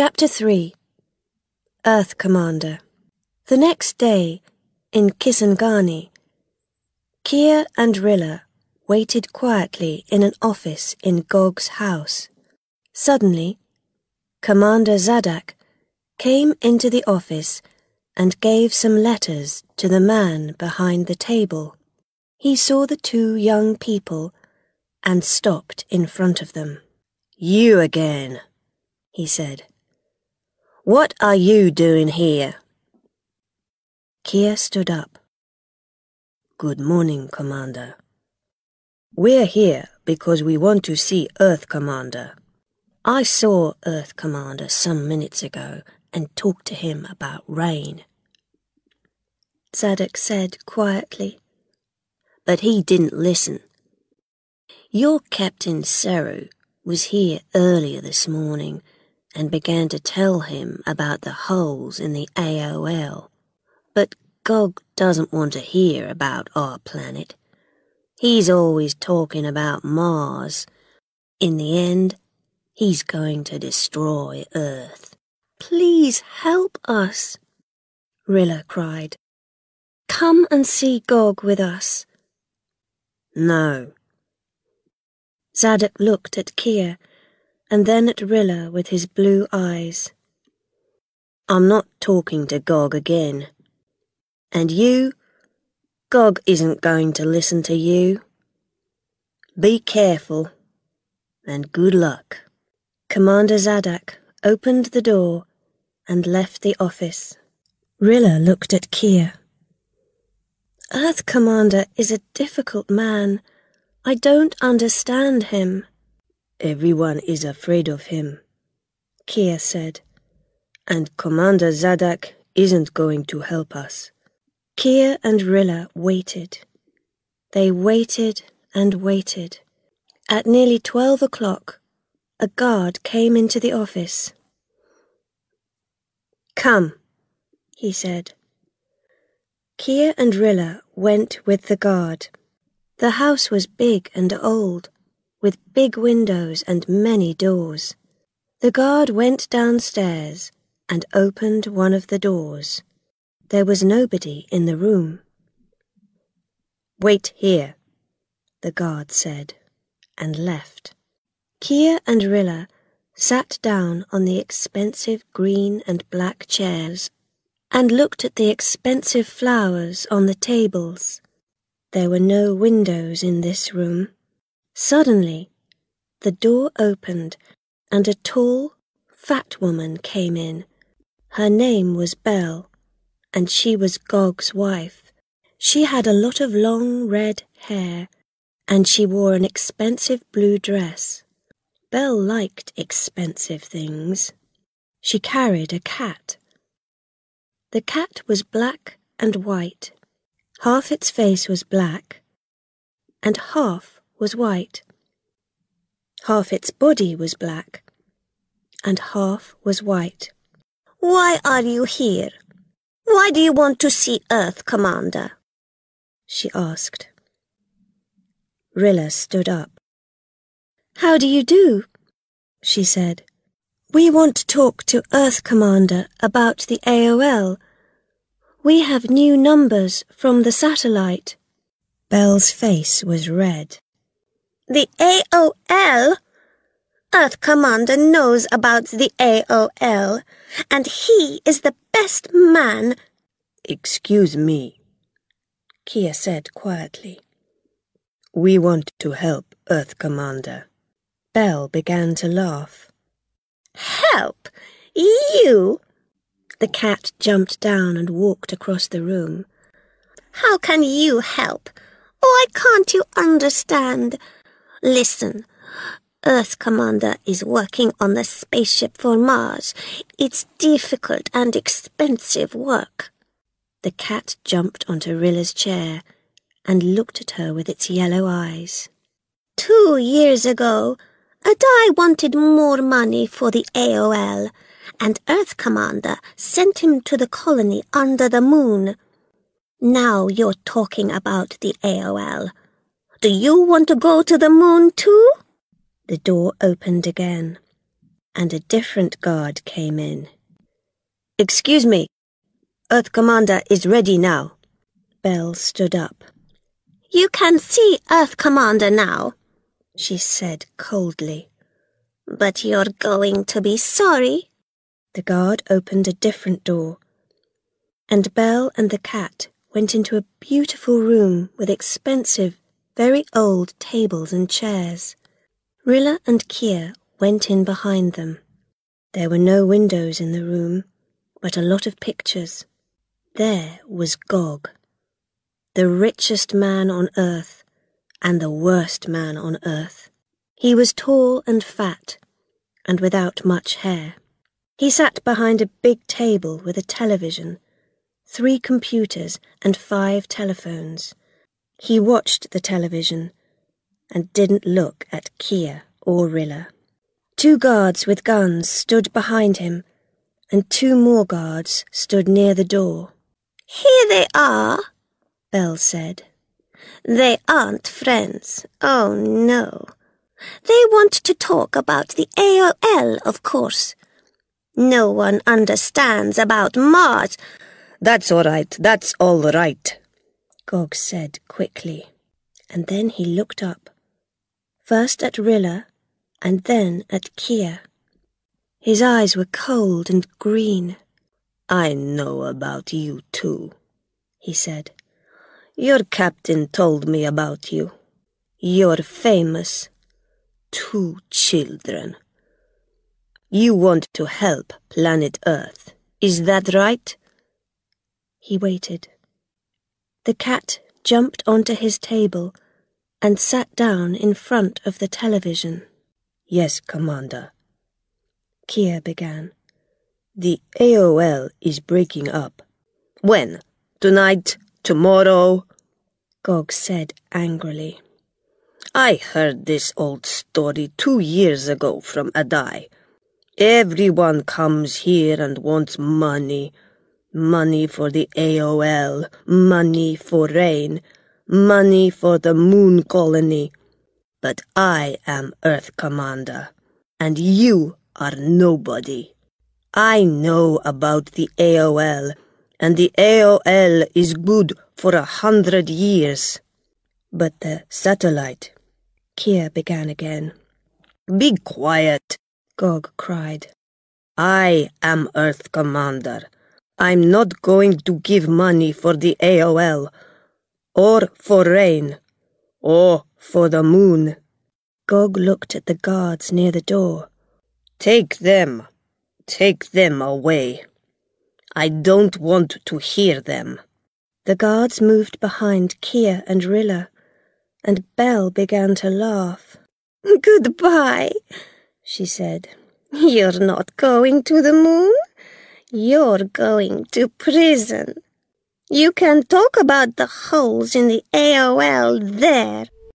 Chapter 3 Earth Commander The next day, in Kisangani, Kiah and Rilla waited quietly in an office in Gog's house. Suddenly, Commander Zadak came into the office and gave some letters to the man behind the table. He saw the two young people and stopped in front of them. You again, he said. What are you doing here? Kiah stood up. Good morning, Commander. We're here because we want to see Earth Commander. I saw Earth Commander some minutes ago and talked to him about rain. Zadak said quietly. But he didn't listen. Your Captain Seru was here earlier this morning and began to tell him about the holes in the AOL. But Gog doesn't want to hear about our planet. He's always talking about Mars. In the end, he's going to destroy Earth. Please help us, Rilla cried. Come and see Gog with us. No. Zadak looked at Kiah and then at Rilla with his blue eyes. I'm not talking to Gog again. And you? Gog isn't going to listen to you. Be careful, and good luck. Commander Zadak opened the door and left the office. Rilla looked at Kiah. Earth Commander is a difficult man. I don't understand him. Everyone is afraid of him, Kiah said, and Commander Zadak isn't going to help us. Kiah and Rilla waited. They waited and waited. At nearly twelve o'clock, a guard came into the office. Come, he said. Kiah and Rilla went with the guard. The house was big and old with big windows and many doors. The guard went downstairs and opened one of the doors. There was nobody in the room. Wait here, the guard said, and left. Kiah and Rilla sat down on the expensive green and black chairs and looked at the expensive flowers on the tables. There were no windows in this room. Suddenly, the door opened and a tall, fat woman came in. Her name was Belle, and she was Gog's wife. She had a lot of long red hair, and she wore an expensive blue dress. Belle liked expensive things. She carried a cat. The cat was black and white. Half its face was black, and half was white. Half its body was black, and half was white. Why are you here? Why do you want to see Earth, Commander? she asked. Rilla stood up. How do you do? she said. We want to talk to Earth Commander about the AOL. We have new numbers from the satellite. Belle's face was red. The AOL? Earth Commander knows about the AOL, and he is the best man. Excuse me, Kiah said quietly. We want to help Earth Commander. Belle began to laugh. Help? You? The cat jumped down and walked across the room. How can you help? Oh, Why can't you understand? Listen, Earth Commander is working on the spaceship for Mars. It's difficult and expensive work. The cat jumped onto Rilla's chair and looked at her with its yellow eyes. Two years ago, Adai wanted more money for the AOL, and Earth Commander sent him to the colony under the moon. Now you're talking about the AOL. Do you want to go to the moon too? The door opened again. and a different guard came in. Excuse me, Earth Commander is ready now. Belle stood up. You can see Earth Commander now, she said coldly. But you're going to be sorry. The guard opened a different door, and Belle and the cat went into a beautiful room with expensive, very old tables and chairs. Rilla and Kiah went in behind them. There were no windows in the room, but a lot of pictures. There was Gog, the richest man on earth and the worst man on earth. He was tall and fat and without much hair. He sat behind a big table with a television, three computers, and five telephones. He watched the television and didn't look at Kiah or Rilla. Two guards with guns stood behind him, and two more guards stood near the door. Here they are, Belle said. They aren't friends. Oh, no. They want to talk about the AOL, of course. No one understands about Mars. That's all right. That's all right, Gog said quickly. And then he looked up, first at Rilla and then at Kiah. His eyes were cold and green. I know about you too, he said. Your captain told me about you. You're famous. Two children. You want to help planet Earth. Is that right? He waited. The cat jumped onto his table and sat down in front of the television. Yes, Commander. Kiah began. The AOL is breaking up. When? Tonight? Tomorrow? Gog said angrily. I heard this old story two years ago from Adai. Everyone comes here and wants money. Money for the AOL, money for rain, money for the moon colony, but I am Earth Commander, and you are nobody. I know about the AOL, and the AOL is good for a hundred years. But the satellite, Kiah began again. Be quiet, Gog cried. I am Earth Commander. I'm not going to give money for the AOL, or for rain, or for the moon. Gog looked at the guards near the door. Take them. Take them away. I don't want to hear them. The guards moved behind Kiah and Rilla, and Belle began to laugh. Goodbye, she said. You're not going to the moon. You're going to prison. You can talk about the holes in the AOL there.